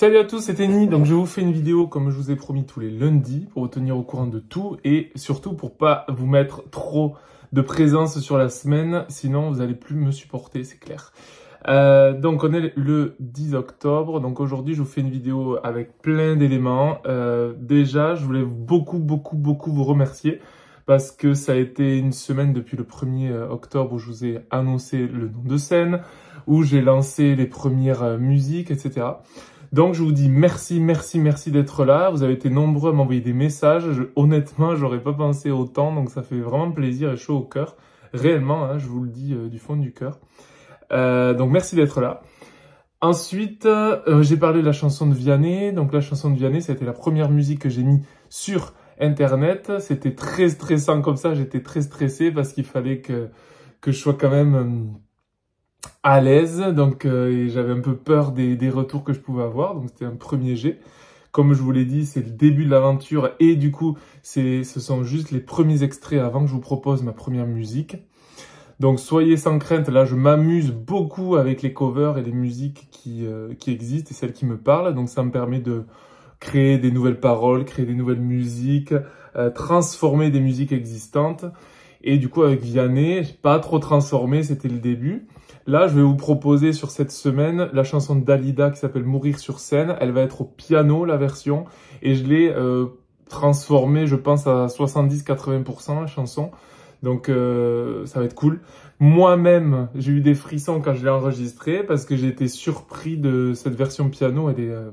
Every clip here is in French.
Salut à tous, c'est Tenny. Donc je vous fais une vidéo comme je vous ai promis tous les lundis pour vous tenir au courant de tout et surtout pour pas vous mettre trop de présence sur la semaine, sinon vous allez plus me supporter, c'est clair. Euh, donc on est le 10 octobre, donc aujourd'hui je vous fais une vidéo avec plein d'éléments. Euh, déjà, je voulais beaucoup beaucoup beaucoup vous remercier parce que ça a été une semaine depuis le 1er euh, octobre où je vous ai annoncé le nom de scène, où j'ai lancé les premières euh, musiques, etc. Donc je vous dis merci, merci, merci d'être là. Vous avez été nombreux à m'envoyer des messages. Honnêtement, j'aurais pas pensé autant, donc ça fait vraiment plaisir et chaud au cœur. Réellement, hein, je vous le dis euh, du fond du cœur. Euh, donc merci d'être là. Ensuite, euh, j'ai parlé de la chanson de Vianney. Donc la chanson de Vianney, ça a été la première musique que j'ai mis sur Internet. C'était très stressant comme ça. J'étais très stressé parce qu'il fallait que que je sois quand même à l'aise, donc euh, j'avais un peu peur des, des, retours que je pouvais avoir, donc c'était un premier jet. Comme je vous l'ai dit, c'est le début de l'aventure et du coup, ce sont juste les premiers extraits avant que je vous propose ma première musique. Donc soyez sans crainte, là je m'amuse beaucoup avec les covers et les musiques qui, euh, qui existent et celles qui me parlent, donc ça me permet de créer des nouvelles paroles, créer des nouvelles musiques, euh, transformer des musiques existantes. Et du coup, avec Vianney, pas trop transformé, c'était le début. Là, je vais vous proposer sur cette semaine la chanson Dalida qui s'appelle Mourir sur scène. Elle va être au piano, la version. Et je l'ai euh, transformée, je pense, à 70-80% la chanson. Donc, euh, ça va être cool. Moi-même, j'ai eu des frissons quand je l'ai enregistrée parce que j'ai été surpris de cette version piano. Elle est, euh,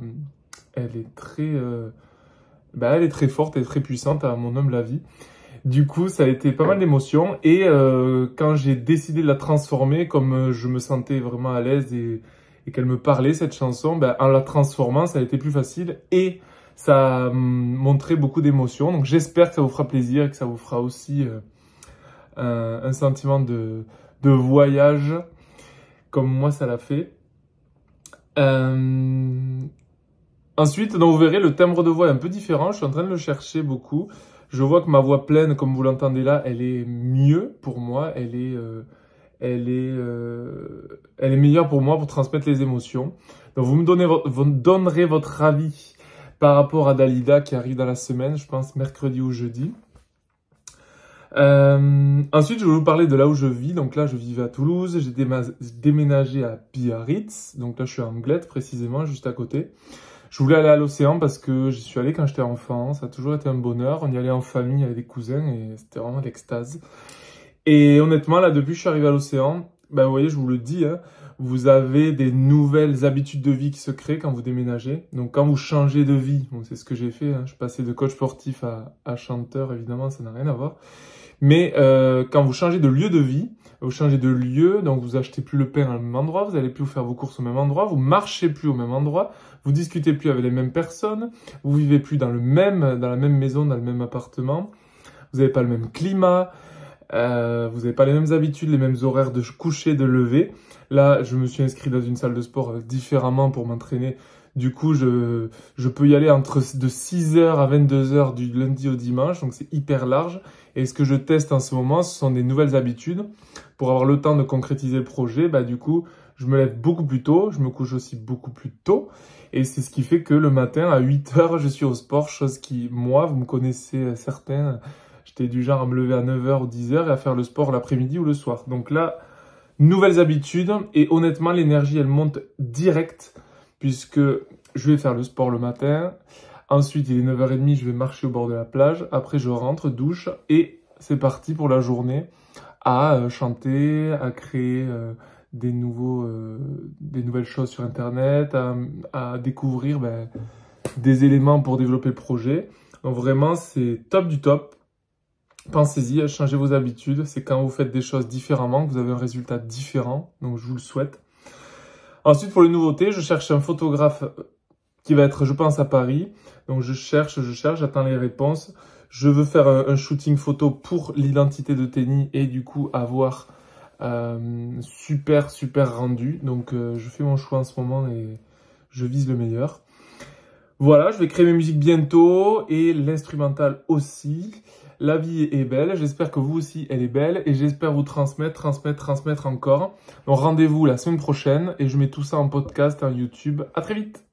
elle est très... Euh, bah, elle est très forte et très puissante, à mon humble avis. Du coup, ça a été pas mal d'émotions. Et euh, quand j'ai décidé de la transformer, comme euh, je me sentais vraiment à l'aise et, qu'elle me parlait, cette chanson, ben, en la transformant, ça a été plus facile. Et ça a montré beaucoup d'émotions. Donc j'espère que ça vous fera plaisir et que ça vous fera aussi euh, un, sentiment de, voyage, comme moi ça l'a fait. Ensuite, vous verrez, le timbre de voix est un peu différent. Je suis en train de le chercher beaucoup. Je vois que ma voix pleine, comme vous l'entendez là, elle est mieux pour moi. Elle est, euh, euh, meilleure pour moi pour transmettre les émotions. Donc vous me donnez, vous me donnerez votre avis par rapport à Dalida qui arrive dans la semaine, je pense mercredi ou jeudi. Euh, ensuite, je vais vous parler de là où je vis. Donc là, je vivais à Toulouse. J'ai déménagé à Biarritz. Donc là, je suis à Anglette, précisément, juste à côté. Je voulais aller à l'océan parce que j'y suis allé quand j'étais enfant. Ça a toujours été un bonheur. On y allait en famille avec des cousins et c'était vraiment l'extase. Et honnêtement, là, depuis que je suis arrivé à l'océan, ben, vous voyez, je vous le dis, hein, vous avez des nouvelles habitudes de vie qui se créent quand vous déménagez. Donc, quand vous changez de vie, bon, c'est ce que j'ai fait. Hein, je passé de coach sportif à, à chanteur, évidemment, ça n'a rien à voir. Mais euh, quand vous changez de lieu de vie, vous changez de lieu, donc vous achetez plus le pain au même endroit, vous allez plus faire vos courses au même endroit, vous marchez plus au même endroit, vous discutez plus avec les mêmes personnes, vous vivez plus dans le même, dans la même maison, dans le même appartement, vous n'avez pas le même climat, euh, vous n'avez pas les mêmes habitudes, les mêmes horaires de coucher, de lever. Là, je me suis inscrit dans une salle de sport différemment pour m'entraîner. Du coup, je, je peux y aller entre de 6h à 22h du lundi au dimanche, donc c'est hyper large. Et ce que je teste en ce moment, ce sont des nouvelles habitudes. Pour avoir le temps de concrétiser le projet, bah, du coup, je me lève beaucoup plus tôt, je me couche aussi beaucoup plus tôt. Et c'est ce qui fait que le matin, à 8 heures, je suis au sport, chose qui, moi, vous me connaissez euh, certains, j'étais du genre à me lever à 9h ou 10h et à faire le sport l'après-midi ou le soir. Donc là, nouvelles habitudes. Et honnêtement, l'énergie, elle monte direct puisque je vais faire le sport le matin. Ensuite, il est 9h30, je vais marcher au bord de la plage. Après, je rentre, douche et c'est parti pour la journée à euh, chanter, à créer euh, euh, des nouvelles choses sur Internet, à, découvrir ben, des éléments pour développer le projet. Donc vraiment, c'est top du top. Pensez-y, à changer vos habitudes. C'est quand vous faites des choses différemment que vous avez un résultat différent. Donc je vous le souhaite. Ensuite, pour les nouveautés, je cherche un photographe qui va être, je pense, à Paris. Donc je cherche, je cherche, j'attends les réponses. Je veux faire un, un shooting photo pour l'identité de Tenny et du coup avoir euh, super, super rendu. Donc euh, je fais mon choix en ce moment et je vise le meilleur. Voilà, je vais créer mes musiques bientôt et l'instrumental aussi. La vie est belle, j'espère que vous aussi elle est belle et j'espère vous transmettre, transmettre, transmettre encore. Donc rendez-vous la semaine prochaine et je mets tout ça en podcast, en YouTube. À très vite